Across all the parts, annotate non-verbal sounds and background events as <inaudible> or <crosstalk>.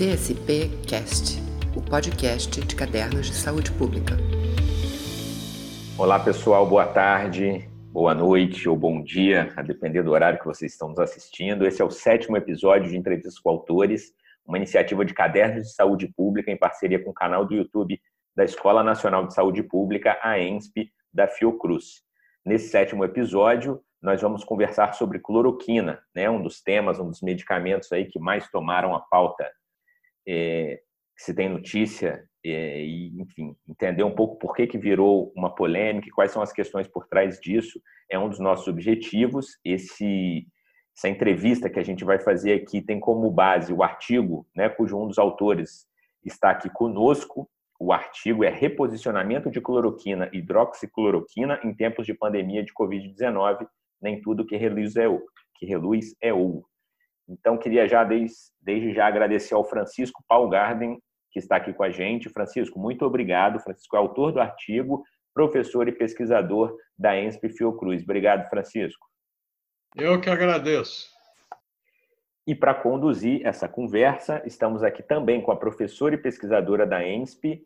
CSP Cast, o podcast de cadernos de saúde pública. Olá, pessoal, boa tarde, boa noite ou bom dia, a depender do horário que vocês estão nos assistindo. Esse é o sétimo episódio de Entrevistas com Autores, uma iniciativa de cadernos de saúde pública em parceria com o canal do YouTube da Escola Nacional de Saúde Pública, a ENSP, da Fiocruz. Nesse sétimo episódio, nós vamos conversar sobre cloroquina, né? um dos temas, um dos medicamentos aí que mais tomaram a pauta é, se tem notícia é, e, enfim, entender um pouco por que, que virou uma polêmica e quais são as questões por trás disso é um dos nossos objetivos. Esse, essa entrevista que a gente vai fazer aqui tem como base o artigo, né, cujo um dos autores está aqui conosco. O artigo é Reposicionamento de cloroquina e hidroxicloroquina em tempos de pandemia de Covid-19. Nem tudo que reluz é ouro. Que reluz é ouro. Então, queria já, desde, desde já, agradecer ao Francisco Paul Garden, que está aqui com a gente. Francisco, muito obrigado. Francisco é autor do artigo, professor e pesquisador da ENSP Fiocruz. Obrigado, Francisco. Eu que agradeço. E para conduzir essa conversa, estamos aqui também com a professora e pesquisadora da ENSP,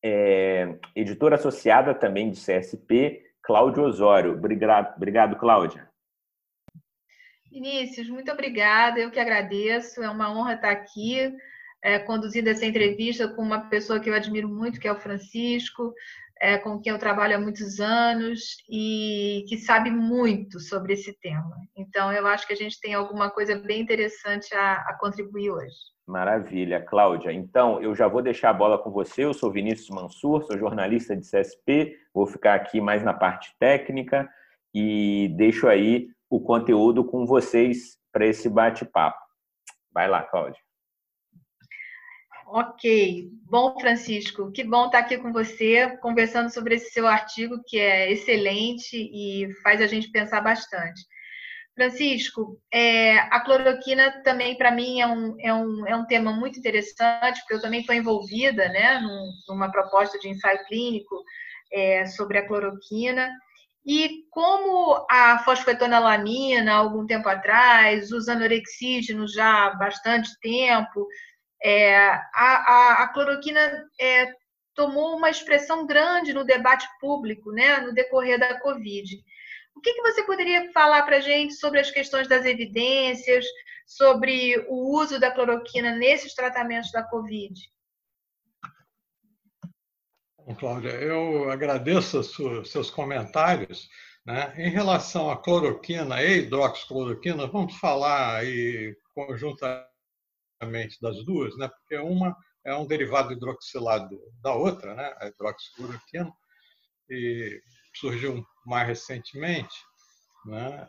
é, editora associada também de CSP, Cláudia Osório. Obrigado, obrigado Cláudia. Vinícius, muito obrigada, eu que agradeço, é uma honra estar aqui é, conduzindo essa entrevista com uma pessoa que eu admiro muito, que é o Francisco, é, com quem eu trabalho há muitos anos e que sabe muito sobre esse tema. Então, eu acho que a gente tem alguma coisa bem interessante a, a contribuir hoje. Maravilha, Cláudia. Então, eu já vou deixar a bola com você. Eu sou Vinícius Mansur, sou jornalista de CSP, vou ficar aqui mais na parte técnica e deixo aí o conteúdo com vocês para esse bate-papo. Vai lá, Cláudia. Ok. Bom, Francisco, que bom estar aqui com você, conversando sobre esse seu artigo, que é excelente e faz a gente pensar bastante. Francisco, é, a cloroquina também, para mim, é um, é, um, é um tema muito interessante, porque eu também estou envolvida né, num, numa proposta de ensaio clínico é, sobre a cloroquina. E como a fosfetanolamina, algum tempo atrás, os anorexígenos já há bastante tempo, é, a, a, a, cloroquina é, tomou uma expressão grande no debate público, né, no decorrer da Covid. O que, que você poderia falar para a gente sobre as questões das evidências, sobre o uso da cloroquina nesses tratamentos da Covid? Cláudia, eu agradeço seus comentários. Né? Em relação à cloroquina e hidroxicloroquina, vamos falar aí conjuntamente das duas, né? porque uma é um derivado hidroxilado da outra, né? a hidroxicloroquina, e surgiu mais recentemente. Né?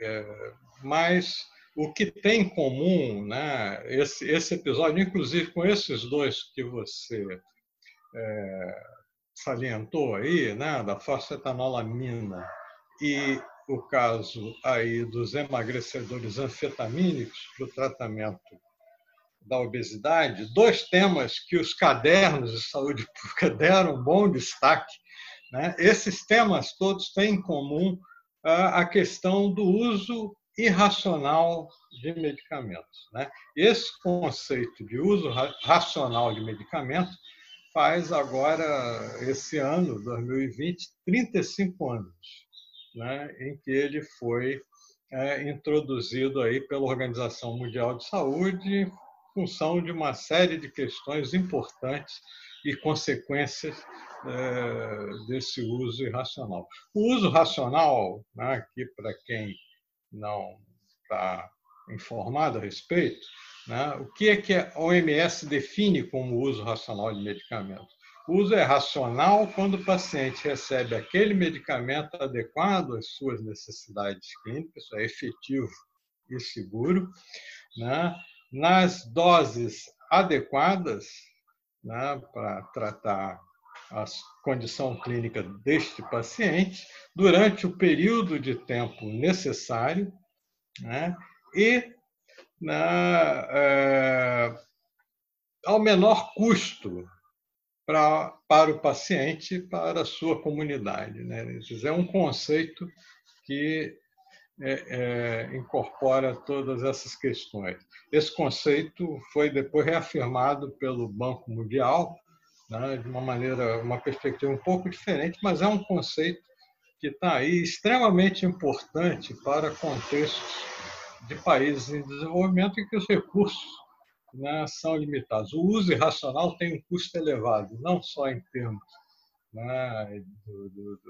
É, mas o que tem em comum né? esse, esse episódio, inclusive com esses dois que você é, salientou aí, né, da fosfetanolamina e o caso aí dos emagrecedores anfetamínicos para o tratamento da obesidade, dois temas que os cadernos de saúde <laughs> pública deram bom destaque. Né? Esses temas todos têm em comum a questão do uso irracional de medicamentos. Né? Esse conceito de uso racional de medicamentos faz agora, esse ano, 2020, 35 anos, né, em que ele foi é, introduzido aí pela Organização Mundial de Saúde em função de uma série de questões importantes e consequências é, desse uso irracional. O uso racional, né, aqui para quem não está informado a respeito, né? O que é que a OMS define como uso racional de medicamentos? O uso é racional quando o paciente recebe aquele medicamento adequado às suas necessidades clínicas, é efetivo e seguro, né? nas doses adequadas né? para tratar a condição clínica deste paciente, durante o período de tempo necessário, né? e na, é, ao menor custo pra, para o paciente, para a sua comunidade. Né? é um conceito que é, é, incorpora todas essas questões. Esse conceito foi depois reafirmado pelo Banco Mundial, né, de uma maneira, uma perspectiva um pouco diferente, mas é um conceito que está aí extremamente importante para contextos de países em desenvolvimento em que os recursos né, são limitados. O uso irracional tem um custo elevado, não só em termos né, do, do,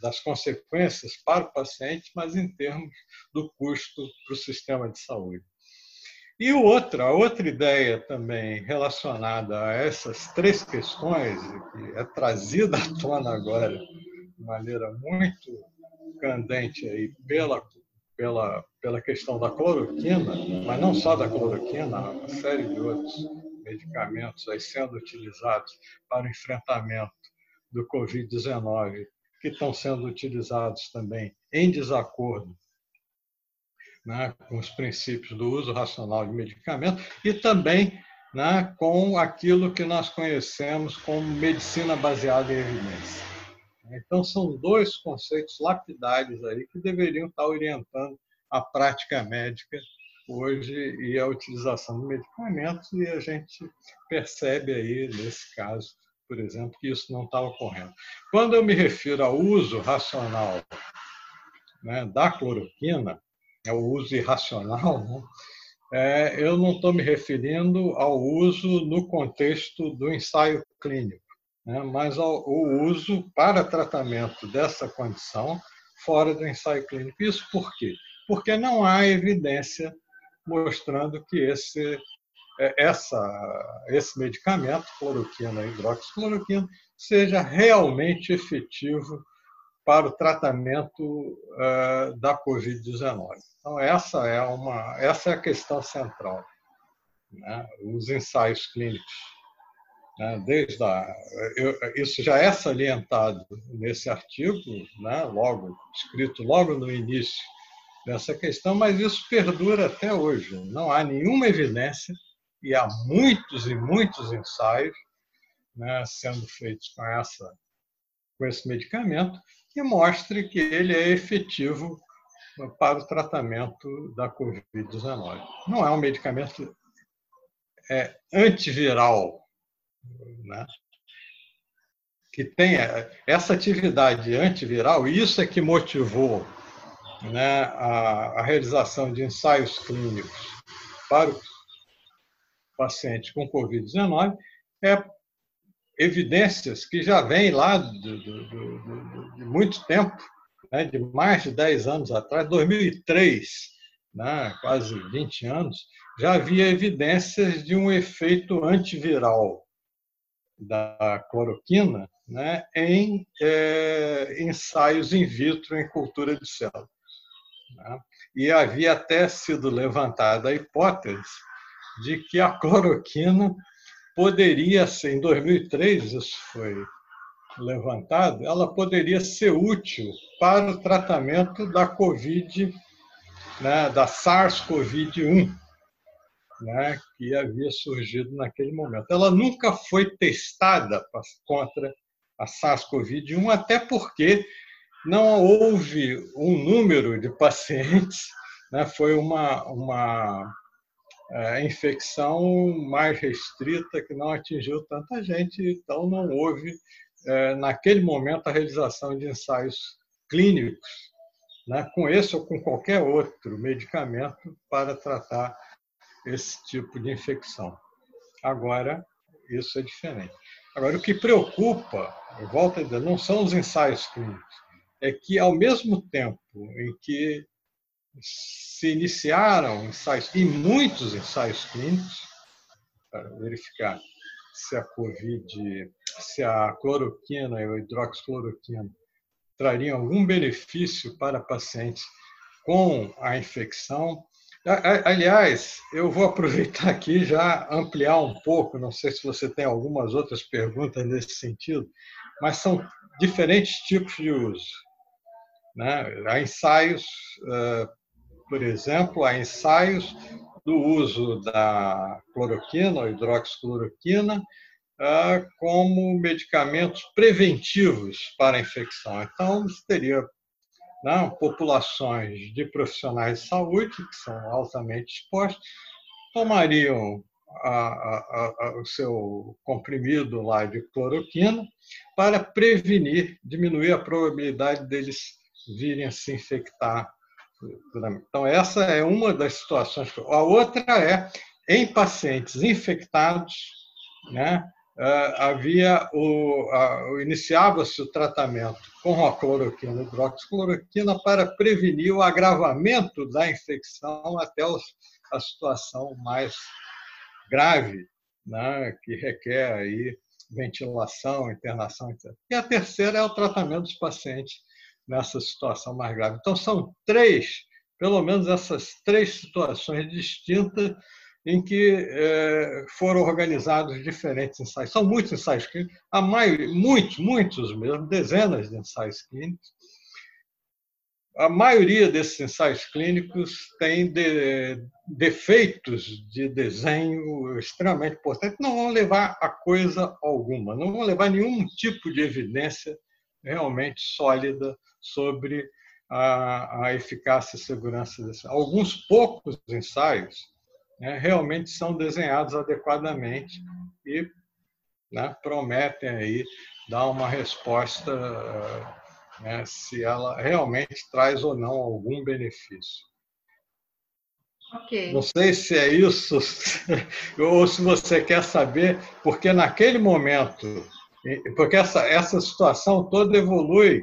das consequências para o paciente, mas em termos do custo para o sistema de saúde. E outra, outra ideia também relacionada a essas três questões, que é trazida à tona agora de maneira muito candente aí pela, pela, pela questão da cloroquina, mas não só da cloroquina, uma série de outros medicamentos aí sendo utilizados para o enfrentamento do Covid-19, que estão sendo utilizados também em desacordo né, com os princípios do uso racional de medicamentos e também né, com aquilo que nós conhecemos como medicina baseada em evidência. Então, são dois conceitos lapidares aí que deveriam estar orientando a prática médica hoje e a utilização de medicamentos, e a gente percebe aí, nesse caso, por exemplo, que isso não está ocorrendo. Quando eu me refiro ao uso racional né, da cloroquina, é o uso irracional, né, é, eu não estou me referindo ao uso no contexto do ensaio clínico, né, mas ao uso para tratamento dessa condição fora do ensaio clínico. Isso por quê? Porque não há evidência mostrando que esse é, essa, esse medicamento, cloroquina, hidroxicloroquina, seja realmente efetivo para o tratamento uh, da Covid-19. Então, essa é, uma, essa é a questão central. Né? Os ensaios clínicos. Né? Desde a, eu, isso já é salientado nesse artigo, né? logo escrito logo no início dessa questão, mas isso perdura até hoje. Não há nenhuma evidência e há muitos e muitos ensaios né, sendo feitos com, essa, com esse medicamento que mostre que ele é efetivo para o tratamento da Covid-19. Não é um medicamento é, antiviral, né? que tenha essa atividade antiviral, isso é que motivou né, a, a realização de ensaios clínicos para os pacientes com Covid-19 é evidências que já vêm lá de, de, de, de muito tempo, né, de mais de 10 anos atrás, 2003, né, quase 20 anos, já havia evidências de um efeito antiviral da cloroquina né, em é, ensaios in vitro em cultura de células. Né? E havia até sido levantada a hipótese de que a cloroquina poderia ser, em 2003 isso foi levantado, ela poderia ser útil para o tratamento da Covid, né, da SARS-CoV-1, né, que havia surgido naquele momento. Ela nunca foi testada contra a SARS-CoV-1, até porque não houve um número de pacientes, né, foi uma, uma a infecção mais restrita que não atingiu tanta gente, então não houve, é, naquele momento, a realização de ensaios clínicos né, com esse ou com qualquer outro medicamento para tratar esse tipo de infecção. Agora, isso é diferente. Agora, o que preocupa, eu volto a dizer, não são os ensaios clínicos, é que, ao mesmo tempo em que se iniciaram ensaios, e muitos ensaios clínicos, para verificar se a Covid, se a cloroquina e a hidroxicloroquina trariam algum benefício para pacientes com a infecção. Aliás, eu vou aproveitar aqui já ampliar um pouco, não sei se você tem algumas outras perguntas nesse sentido, mas são diferentes tipos de uso. Né? Há ensaios por exemplo, há ensaios do uso da cloroquina ou hidroxicloroquina como medicamentos preventivos para a infecção. Então, teria né, populações de profissionais de saúde, que são altamente expostos, tomariam a, a, a, o seu comprimido lá de cloroquina para prevenir, diminuir a probabilidade deles virem a se infectar. Então, essa é uma das situações. A outra é, em pacientes infectados, né, havia o, iniciava-se o tratamento com a cloroquina, hidroxicloroquina, para prevenir o agravamento da infecção até a situação mais grave, né, que requer aí ventilação, internação, etc. E a terceira é o tratamento dos pacientes nessa situação mais grave. Então, são três, pelo menos essas três situações distintas em que é, foram organizados diferentes ensaios. São muitos ensaios clínicos, a maioria, muitos, muitos mesmo, dezenas de ensaios clínicos, a maioria desses ensaios clínicos tem de, defeitos de desenho extremamente importantes, não vão levar a coisa alguma, não vão levar nenhum tipo de evidência realmente sólida sobre a, a eficácia e segurança desse. Alguns poucos ensaios né, realmente são desenhados adequadamente e né, prometem aí dar uma resposta né, se ela realmente traz ou não algum benefício. Okay. Não sei se é isso <laughs> ou se você quer saber, porque naquele momento, porque essa, essa situação toda evolui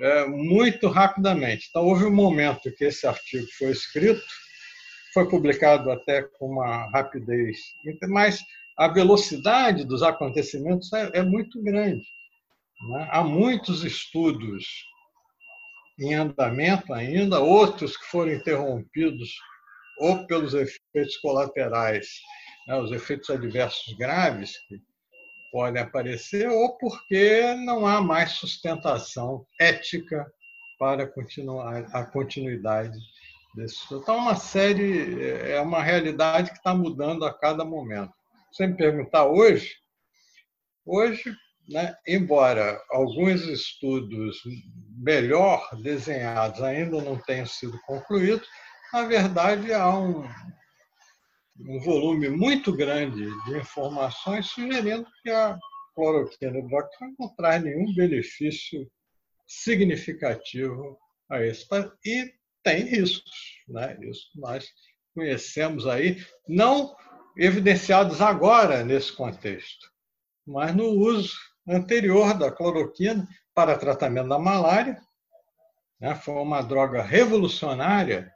é, muito rapidamente. Então, houve um momento que esse artigo foi escrito, foi publicado até com uma rapidez, mas a velocidade dos acontecimentos é, é muito grande. Né? Há muitos estudos em andamento ainda, outros que foram interrompidos ou pelos efeitos colaterais, né, os efeitos adversos graves que podem aparecer, ou porque não há mais sustentação ética para continuar a continuidade desse. Então, é uma série, é uma realidade que está mudando a cada momento. Se me perguntar hoje, hoje né? embora alguns estudos melhor desenhados ainda não tenham sido concluídos, na verdade há um, um volume muito grande de informações sugerindo que a cloroquina hidroxicloroquina não traz nenhum benefício significativo a esse. E tem riscos, né? isso nós conhecemos aí, não evidenciados agora nesse contexto, mas no uso anterior da cloroquina para tratamento da malária. Né? Foi uma droga revolucionária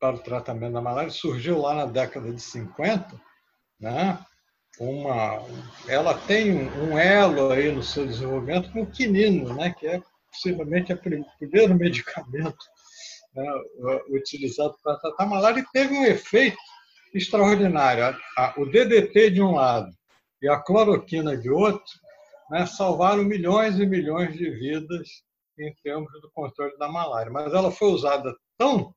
para o tratamento da malária, surgiu lá na década de 50. Né? Uma, ela tem um elo aí no seu desenvolvimento com o quinino, né? que é possivelmente o primeiro medicamento né? utilizado para tratar a malária, e teve um efeito extraordinário. O DDT de um lado e a cloroquina de outro né, salvaram milhões e milhões de vidas em termos do controle da malária. Mas ela foi usada tão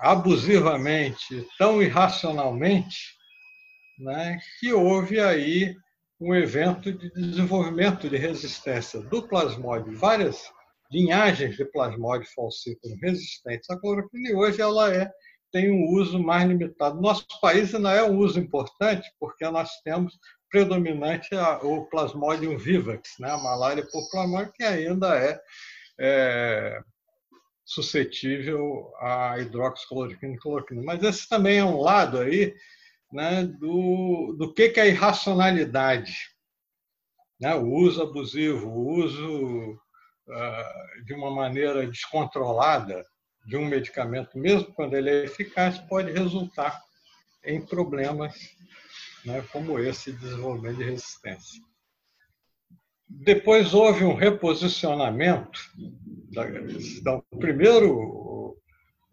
abusivamente, tão irracionalmente, né, que houve aí um evento de desenvolvimento de resistência do plasmódio, várias linhagens de plasmódio falciparum resistentes à cloroquina, e hoje ela é, tem um uso mais limitado. Nosso país ainda é um uso importante, porque nós temos predominante o Plasmodium vivax, né? a malária por plasmodium, que ainda é, é suscetível à hidroxicloroquina e cloroquina. Mas esse também é um lado aí né, do, do que, que é irracionalidade. Né? O uso abusivo, o uso de uma maneira descontrolada de um medicamento, mesmo quando ele é eficaz, pode resultar em problemas né, como esse desenvolvimento de resistência. Depois houve um reposicionamento, da, o primeiro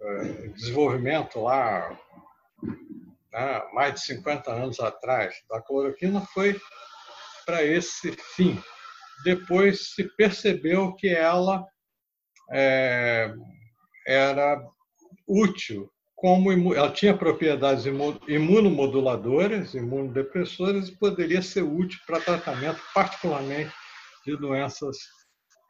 é, desenvolvimento lá, né, mais de 50 anos atrás, da cloroquina foi para esse fim. Depois se percebeu que ela é, era útil como ela tinha propriedades imunomoduladoras, imunodepressoras e poderia ser útil para tratamento, particularmente de doenças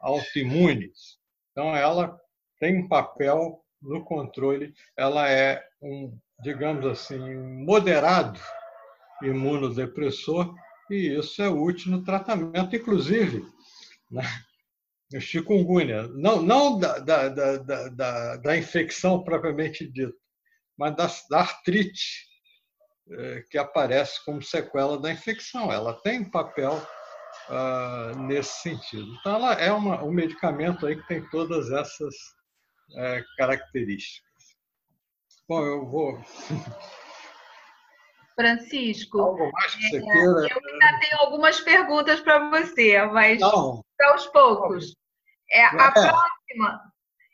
autoimunes. Então, ela tem um papel no controle, ela é um, digamos assim, moderado imunodepressor e isso é útil no tratamento, inclusive, né? chikungunya, não, não da, da, da, da, da infecção propriamente dita, mas da, da artrite é, que aparece como sequela da infecção. Ela tem um papel uh, nesse sentido. Então, ela é uma, um medicamento aí que tem todas essas é, características. Bom, eu vou. <laughs> Francisco, Algo mais que você é, queira? eu ainda tenho algumas perguntas para você, mas Não. aos poucos. É, a É. próxima,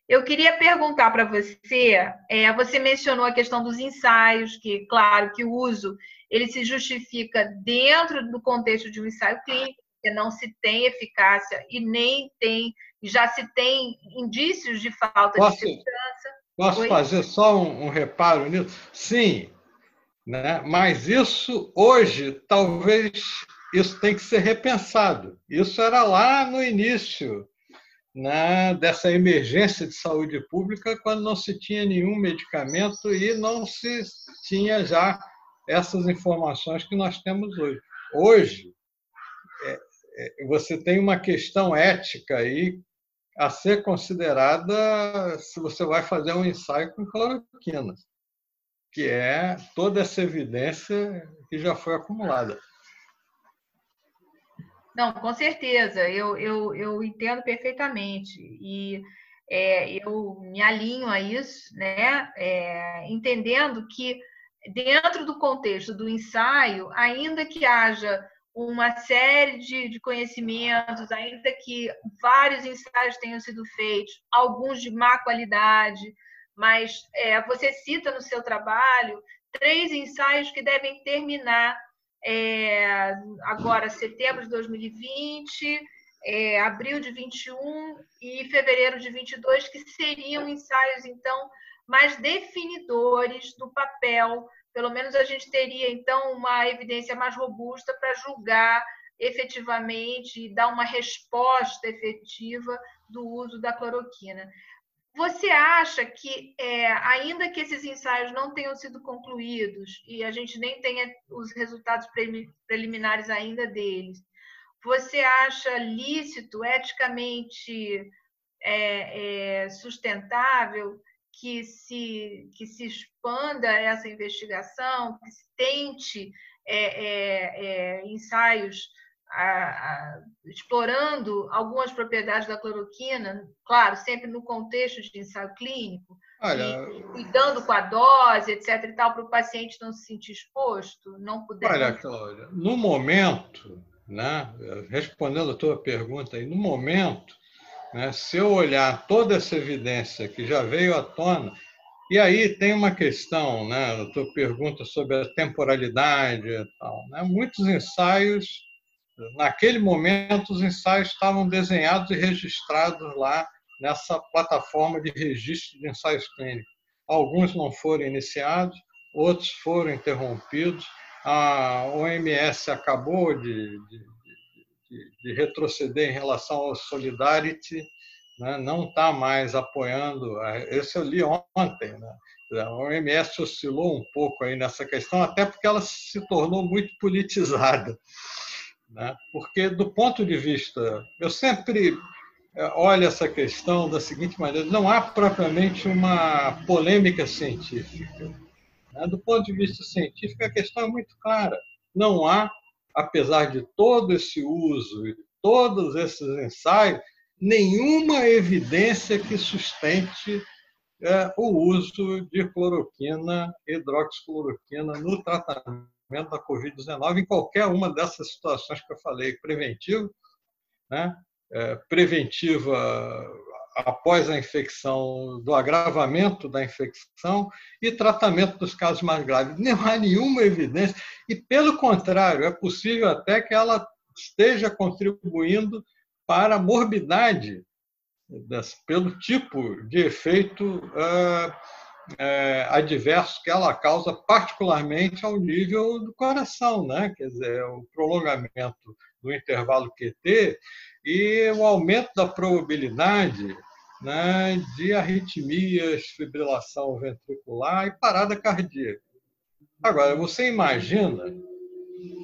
eu queria perguntar para você, é, você mencionou a questão dos ensaios, que, claro, que o uso ele se justifica dentro do contexto de um ensaio clínico, porque não se tem eficácia e nem tem, já se tem indícios de falta Posso- de segurança. Posso Oi? fazer só um, um reparo nisso? Sim, né? mas isso hoje talvez isso tem que ser repensado. Isso era lá no início né, dessa emergência de saúde pública, quando não se tinha nenhum medicamento e não se tinha já essas informações que nós temos hoje. Hoje, é, é, você tem uma questão ética aí a ser considerada se você vai fazer um ensaio com cloroquina, que é toda essa evidência que já foi acumulada. Não, com certeza, eu, eu, eu entendo perfeitamente e é, eu me alinho a isso, né? É, entendendo que dentro do contexto do ensaio, ainda que haja uma série de, de conhecimentos, ainda que vários ensaios tenham sido feitos, alguns de má qualidade, mas é, você cita no seu trabalho três ensaios que devem terminar é, agora setembro de 2020, é, abril de 21 e fevereiro de 22, que seriam ensaios, então, mais definidores do papel. Pelo menos a gente teria, então, uma evidência mais robusta para julgar efetivamente e dar uma resposta efetiva do uso da cloroquina. Você acha que, é, ainda que esses ensaios não tenham sido concluídos e a gente nem tenha os resultados preliminares ainda deles, você acha lícito, eticamente é, é, sustentável que se, que se expanda essa investigação, que se tente ensaios a, a, explorando algumas propriedades da cloroquina, claro, sempre no contexto de ensaio clínico, Olha, e cuidando com a dose, etc. e tal, para o paciente não se sentir exposto, não puder. olha, Cláudia, no momento, né, respondendo a tua pergunta aí, no momento, né, se eu olhar toda essa evidência que já veio à tona, e aí tem uma questão, né, a tua pergunta sobre a temporalidade e tal, né, muitos ensaios naquele momento, os ensaios estavam desenhados e registrados lá nessa plataforma de registro de ensaios clínicos. Alguns não foram iniciados, outros foram interrompidos. A OMS acabou de, de, de, de retroceder em relação ao Solidarity, né? não está mais apoiando. Esse eu li ontem. Né? A OMS oscilou um pouco aí nessa questão, até porque ela se tornou muito politizada. Né? Porque, do ponto de vista. Eu sempre olho essa questão da seguinte maneira: não há propriamente uma polêmica científica. Né? Do ponto de vista científico, a questão é muito clara. Não há, apesar de todo esse uso e todos esses ensaios, nenhuma evidência que sustente é, o uso de cloroquina, hidroxicloroquina, no tratamento da Covid-19 em qualquer uma dessas situações que eu falei, preventivo, né? É, preventiva após a infecção, do agravamento da infecção e tratamento dos casos mais graves. Não há nenhuma evidência, e pelo contrário, é possível até que ela esteja contribuindo para a morbidade pelo tipo de efeito uh, é, adversos que ela causa, particularmente ao nível do coração, né? quer dizer, o prolongamento do intervalo QT e o aumento da probabilidade né, de arritmias, fibrilação ventricular e parada cardíaca. Agora, você imagina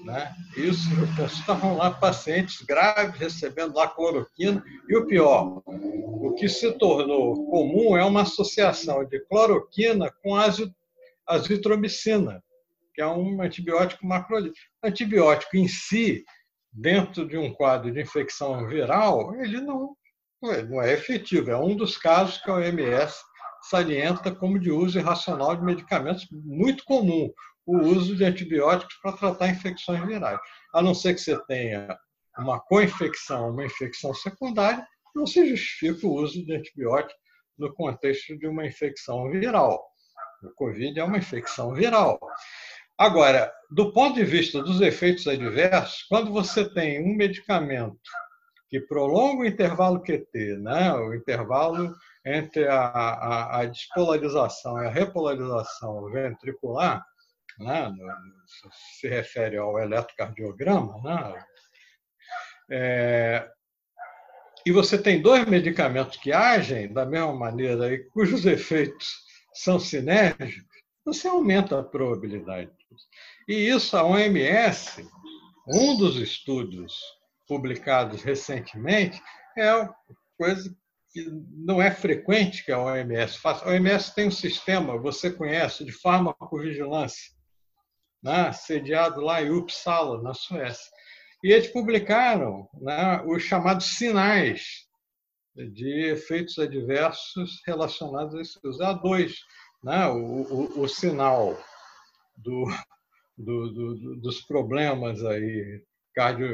né, isso, estavam <laughs> lá pacientes graves recebendo lá cloroquina, e o pior, o que se tornou comum é uma associação de cloroquina com azitromicina, que é um antibiótico macrolítico. Antibiótico em si, dentro de um quadro de infecção viral, ele não, não é efetivo. É um dos casos que a OMS salienta como de uso irracional de medicamentos muito comum, o uso de antibióticos para tratar infecções virais. A não ser que você tenha uma co-infecção, uma infecção secundária, não se justifica o uso de antibióticos no contexto de uma infecção viral. O Covid é uma infecção viral. Agora, do ponto de vista dos efeitos adversos, quando você tem um medicamento que prolonga o intervalo QT, né, o intervalo entre a, a, a despolarização e a repolarização ventricular, né, se refere ao eletrocardiograma, né, é, e você tem dois medicamentos que agem da mesma maneira e cujos efeitos são sinérgicos, você aumenta a probabilidade. E isso a OMS, um dos estudos publicados recentemente, é coisa que não é frequente que a OMS faça. A OMS tem um sistema, você conhece, de farmacovigilância, né, sediado lá em Uppsala, na Suécia. E eles publicaram né, os chamados sinais de efeitos adversos relacionados a. Há dois né? o, o, o sinal do, do, do, dos problemas aí cardio,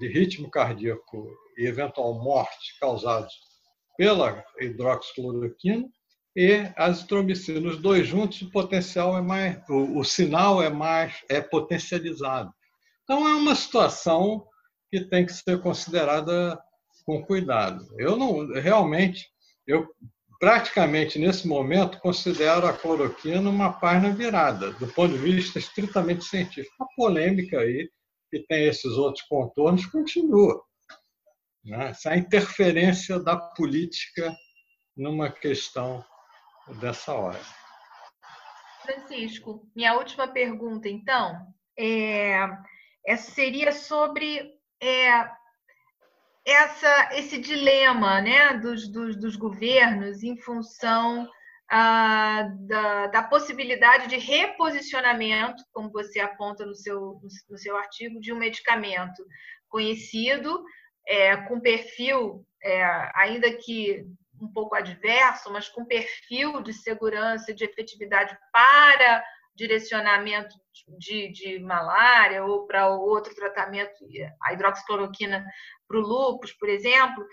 de ritmo cardíaco e eventual morte causados pela hidroxicloroquina e azitromicina. Os dois juntos, o potencial é mais, o, o sinal é mais é potencializado. Então é uma situação que tem que ser considerada com cuidado. Eu não realmente eu praticamente nesse momento considero a cloroquina uma página virada, do ponto de vista estritamente científico. A polêmica aí, que tem esses outros contornos, continua. Né? Essa interferência da política numa questão dessa hora. Francisco, minha última pergunta, então, é, é seria sobre é, essa, esse dilema né, dos, dos, dos governos em função ah, da, da, possibilidade de reposicionamento, como você aponta no seu, no seu artigo, de um medicamento conhecido, é, com perfil, é, ainda que um pouco adverso, mas com perfil de segurança e de efetividade para direcionamento de, de malária ou para outro tratamento, a hidroxicloroquina para o lúpus, por exemplo,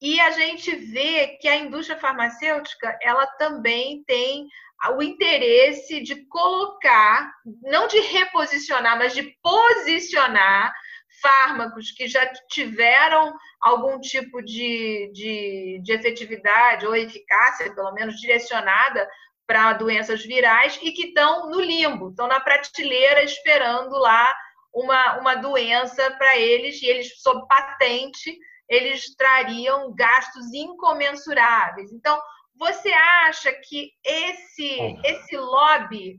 e a gente vê que a indústria farmacêutica ela também tem o interesse de colocar, não de reposicionar, mas de posicionar fármacos que já tiveram algum tipo de, de, de efetividade ou eficácia, pelo menos direcionada para doenças virais e que estão no limbo, estão na prateleira esperando lá uma, uma doença para eles e eles, sob patente, eles trariam gastos incomensuráveis. Então, você acha que esse, esse lobby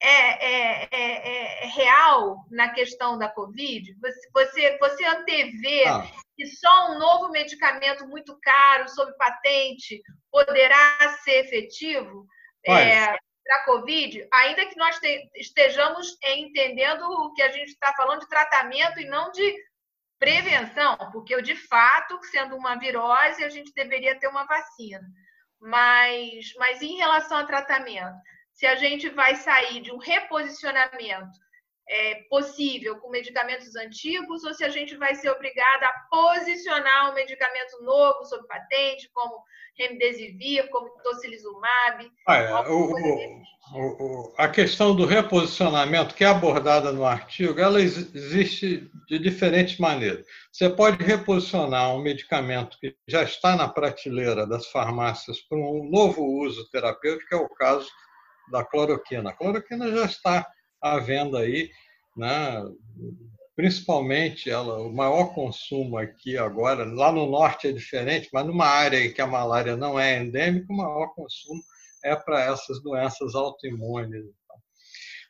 é, é, é, é, real na questão da Covid? Você, você, você antevê ah. que só um novo medicamento muito caro, sob patente, poderá ser efetivo? é, para a Covid, ainda que nós te, estejamos entendendo o que a gente está falando de tratamento e não de prevenção, porque de fato, sendo uma virose, a gente deveria ter uma vacina. Mas, mas em relação ao tratamento, se a gente vai sair de um reposicionamento é, possível com medicamentos antigos ou se a gente vai ser obrigada a posicionar um medicamento novo sob patente, como remdesivir, como tocilizumab. Ah, o, o, o, a questão do reposicionamento que é abordada no artigo, ela existe de diferentes maneiras. Você pode reposicionar um medicamento que já está na prateleira das farmácias para um novo uso terapêutico, que é o caso da cloroquina. A cloroquina já está à venda aí, né? principalmente ela, o maior consumo aqui agora, lá no norte é diferente, mas numa área que a malária não é endêmica, o maior consumo é para essas doenças autoimunes.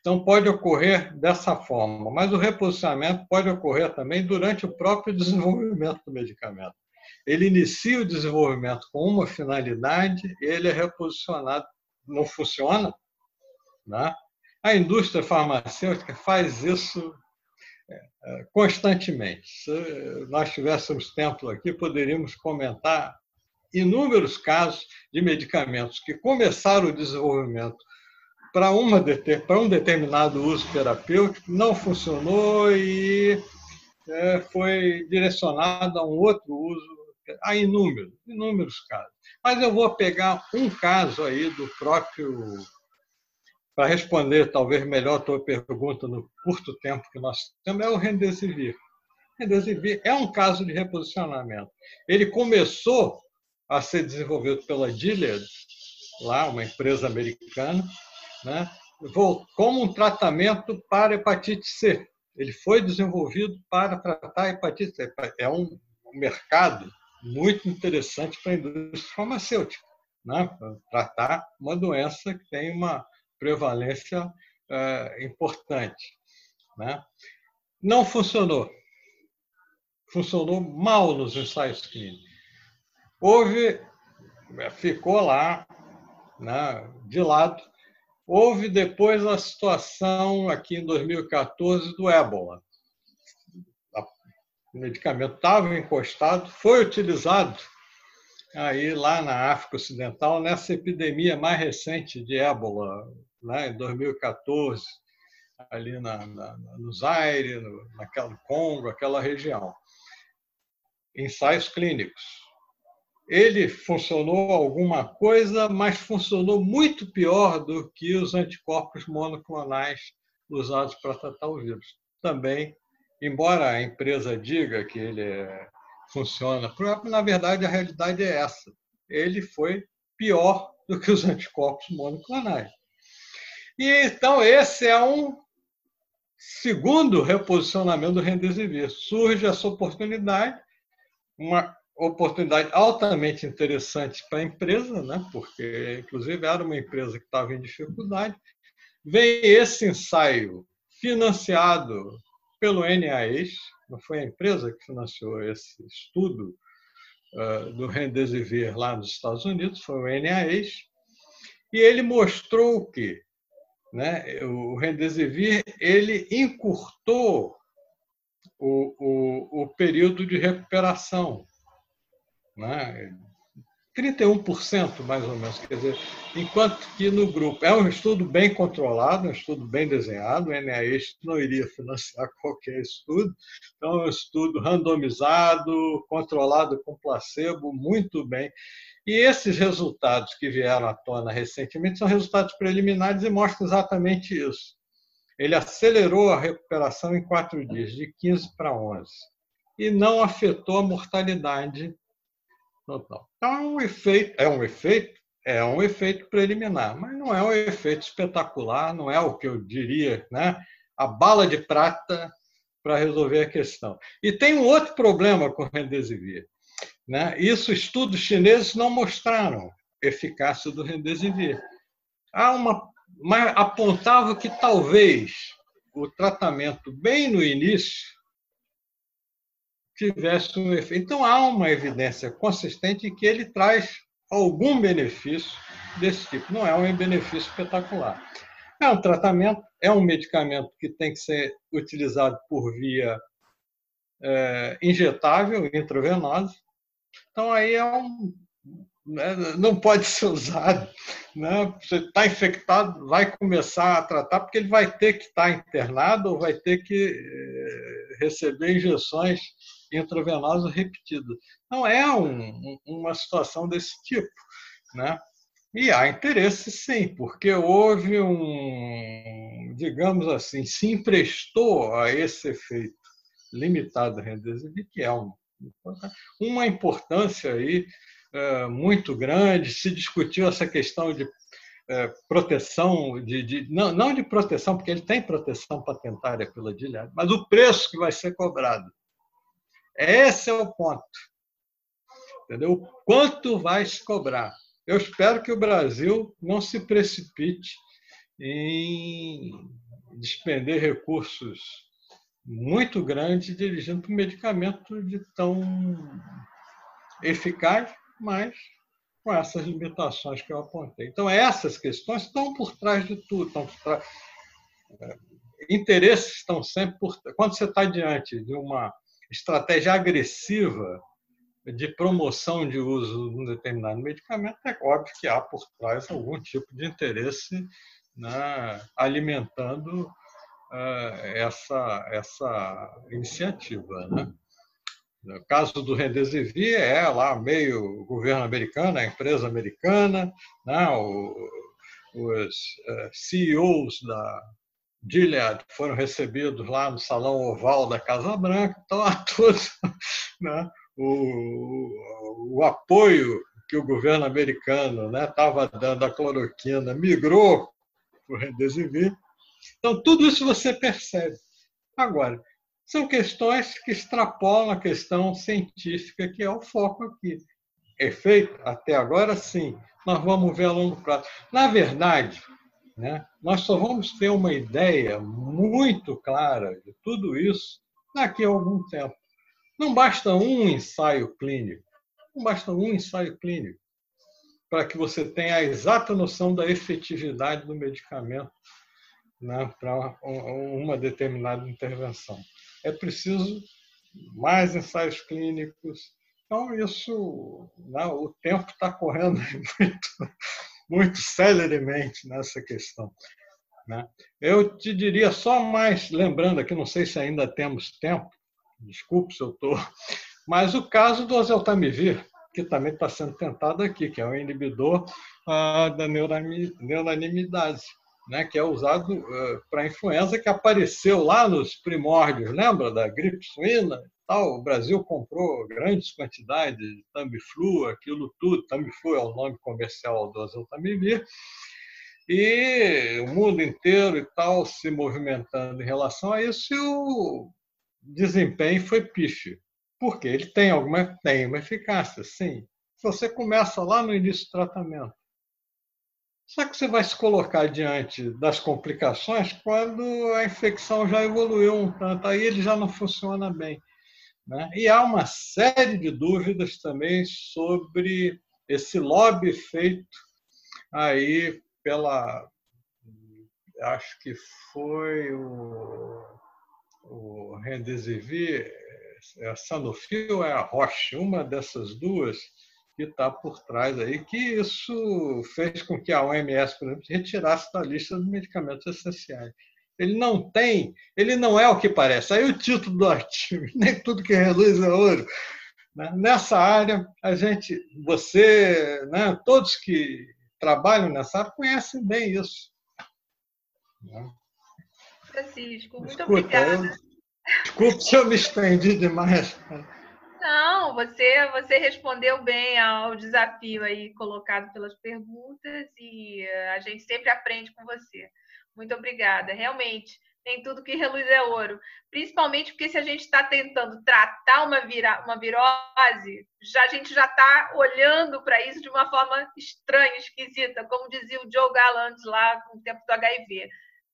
Então, pode ocorrer dessa forma, mas o reposicionamento pode ocorrer também durante o próprio <laughs> desenvolvimento do medicamento. Ele inicia o desenvolvimento com uma finalidade, ele é reposicionado, não funciona. Né? A indústria farmacêutica faz isso é, é, constantemente. Se nós tivéssemos tempo aqui, poderíamos comentar inúmeros casos de medicamentos que começaram o desenvolvimento para, uma, para um determinado uso terapêutico, não funcionou e é, foi direcionado a um outro uso. Há inúmeros, inúmeros casos. Mas eu vou pegar um caso aí do próprio para responder talvez melhor a tua pergunta no curto tempo que nós temos, é o Remdesivir. Remdesivir é um caso de reposicionamento. Ele começou a ser desenvolvido pela Gilead, lá uma empresa americana, né, como um tratamento para hepatite C. Ele foi desenvolvido para tratar hepatite C. É um mercado muito interessante para a indústria farmacêutica, né, para tratar uma doença que tem uma prevalência é, importante. Né? Não funcionou. Funcionou mal nos ensaios clínicos. Houve, ficou lá, né, de lado. Houve depois a situação aqui em 2014 do ébola. O medicamento estava encostado, foi utilizado aí lá na África Ocidental nessa epidemia mais recente de ébola, né, em 2014, ali na, na, no Zaire, no, naquela Congo, aquela região. Ensaios clínicos. Ele funcionou alguma coisa, mas funcionou muito pior do que os anticorpos monoclonais usados para tratar o vírus. Também, embora a empresa diga que ele é, funciona, na verdade a realidade é essa. Ele foi pior do que os anticorpos monoclonais. E então esse é um segundo reposicionamento do Remdesivir. Surge essa oportunidade, uma oportunidade altamente interessante para a empresa, né? porque inclusive era uma empresa que estava em dificuldade. Vem esse ensaio financiado pelo NIH, não foi a empresa que financiou esse estudo uh, do Remdesivir lá nos Estados Unidos, foi o NIH, e ele mostrou o quê? Né, o Remdesivir ele encurtou o, o, o período de recuperação. Né? 31% mais ou menos, quer dizer, enquanto que no grupo é um estudo bem controlado, um estudo bem desenhado, o NIH não iria financiar <laughs> qualquer estudo, então é um estudo randomizado, controlado com placebo, muito bem. E esses resultados que vieram à tona recentemente são resultados preliminares e mostram exatamente isso. Ele acelerou a recuperação em quatro dias, de 15 para 11, e não afetou a mortalidade total. Então, é um efeito, é um efeito, é um efeito preliminar, mas não é um efeito espetacular, não é o que eu diria, né? A bala de prata para resolver a questão. E tem um outro problema com o Remdesivir. Né? Isso estudos chineses não mostraram eficácia do Remdesivir. Há uma, mas apontava que talvez o tratamento bem no início tivesse um efeito. Então há uma evidência consistente que ele traz algum benefício desse tipo. Não é um benefício espetacular. É um tratamento, é um medicamento que tem que ser utilizado por via é, injetável, intravenosa, então, aí é um. Né, não pode ser usado. Né? Você está infectado, vai começar a tratar, porque ele vai ter que estar tá internado ou vai ter que eh, receber injeções intravenosas repetidas. Não é um, uma situação desse tipo. Né? E há interesse, sim, porque houve um, digamos assim, se emprestou a esse efeito limitado de que é um uma importância aí é, muito grande. Se discutiu essa questão de é, proteção, de, de, não, não de proteção, porque ele tem proteção patentária pela Gilead, mas o preço que vai ser cobrado. Esse é o ponto. Entendeu? Quanto vai se cobrar? Eu espero que o Brasil não se precipite em despender recursos muito grandes dirigindo para um medicamento de tão eficaz, mas com essas limitações que eu apontei. Então, essas questões estão por trás de tudo. Estão trás... É, interesses estão sempre por. Quando você está diante de uma estratégia agressiva de promoção de uso de um determinado medicamento, é óbvio que há por trás algum tipo de interesse né, alimentando essa, essa iniciativa. Né? No caso do Remdesivir, é lá meio governo americano, a empresa americana, né? o, os uh, CEOs da Gilead foram recebidos lá no salão oval da Casa Branca, então há <laughs> todos né? o, o apoio que o governo americano estava né, dando à cloroquina migrou para o Remdesivir. Então, tudo isso você percebe. Agora, são questões que extrapolam a questão científica, que é o foco aqui. Efeito? Até agora, sim. Nós vamos ver a longo prazo. Na verdade, né, nós só vamos ter uma ideia muito clara de tudo isso daqui a algum tempo. Não basta um ensaio clínico. Não basta um ensaio clínico para que você tenha a exata noção da efetividade do medicamento né, para uma determinada intervenção. É preciso mais ensaios clínicos. Então, isso, né, o tempo está correndo <laughs> muito, muito celeremente nessa questão. Né? Eu te diria só mais, lembrando aqui, não sei se ainda temos tempo, desculpe se eu estou, mas o caso do oseltamivir, que também está sendo tentado aqui, que é o inibidor ah, da neuranimidase, né, que é usado uh, para influenza, que apareceu lá nos primórdios, lembra da gripe suína? Tal, o Brasil comprou grandes quantidades de Tamiflu, aquilo tudo. Tamiflu é o nome comercial do azotamivir. E o mundo inteiro e tal se movimentando em relação a isso, e o desempenho foi pífio. Porque ele tem alguma tem uma eficácia, sim. Se você começa lá no início do tratamento, só que você vai se colocar diante das complicações quando a infecção já evoluiu um tanto, aí ele já não funciona bem. Né? E há uma série de dúvidas também sobre esse lobby feito aí pela. Acho que foi o, o Rendesivir, é a Sanofi ou é a Roche, uma dessas duas que está por trás aí, que isso fez com que a OMS, por exemplo, retirasse da lista dos medicamentos essenciais. Ele não tem, ele não é o que parece. Aí o título do artigo, <laughs> nem tudo que reluz é ouro. Né? Nessa área, a gente, você, né, todos que trabalham nessa área conhecem bem isso. Né? Francisco, muito Escuta, obrigada. desculpe se eu me estendi demais. Não, você, você respondeu bem ao desafio aí colocado pelas perguntas e eh, a gente sempre aprende com você. Muito obrigada. Realmente, nem tudo que reluz é ouro. Principalmente porque se a gente está tentando tratar uma, vira, uma virose, já, a gente já está olhando para isso de uma forma estranha, esquisita, como dizia o Joe Gallant lá no tempo do HIV.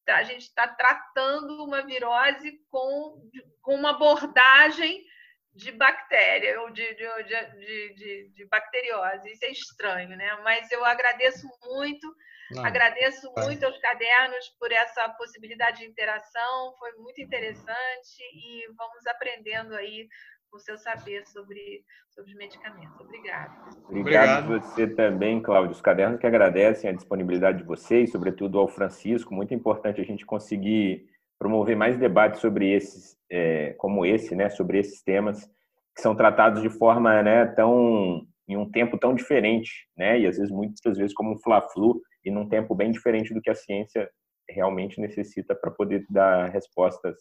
A gente está tratando uma virose com, com uma abordagem de bactéria ou de, de, de, de, de bacteriose. Isso é estranho, né? Mas eu agradeço muito, Não, agradeço muito aos cadernos por essa possibilidade de interação, foi muito interessante e vamos aprendendo aí o seu saber sobre, sobre os medicamentos. Obrigada. Obrigado, Obrigado você também, Cláudio. Os cadernos que agradecem a disponibilidade de vocês, sobretudo ao Francisco. Muito importante a gente conseguir promover mais debates sobre esses, é, como esse, né, sobre esses temas que são tratados de forma, né, tão em um tempo tão diferente, né, e às vezes muitas vezes como um fla-flu e num tempo bem diferente do que a ciência realmente necessita para poder dar respostas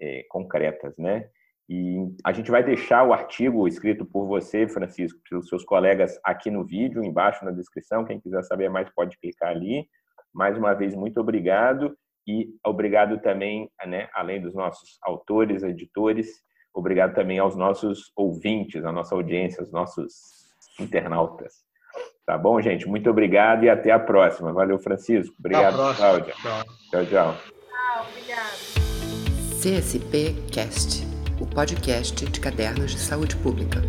é, concretas, né? E a gente vai deixar o artigo escrito por você, Francisco, pelos seus colegas aqui no vídeo, embaixo na descrição. Quem quiser saber mais pode clicar ali. Mais uma vez, muito obrigado. E obrigado também, né, além dos nossos autores, editores, obrigado também aos nossos ouvintes, à nossa audiência, aos nossos internautas. Tá bom, gente? Muito obrigado e até a próxima. Valeu, Francisco. Obrigado, Cláudia. Tchau, tchau. Tchau, obrigado. CSP Cast, o podcast de cadernos de saúde pública.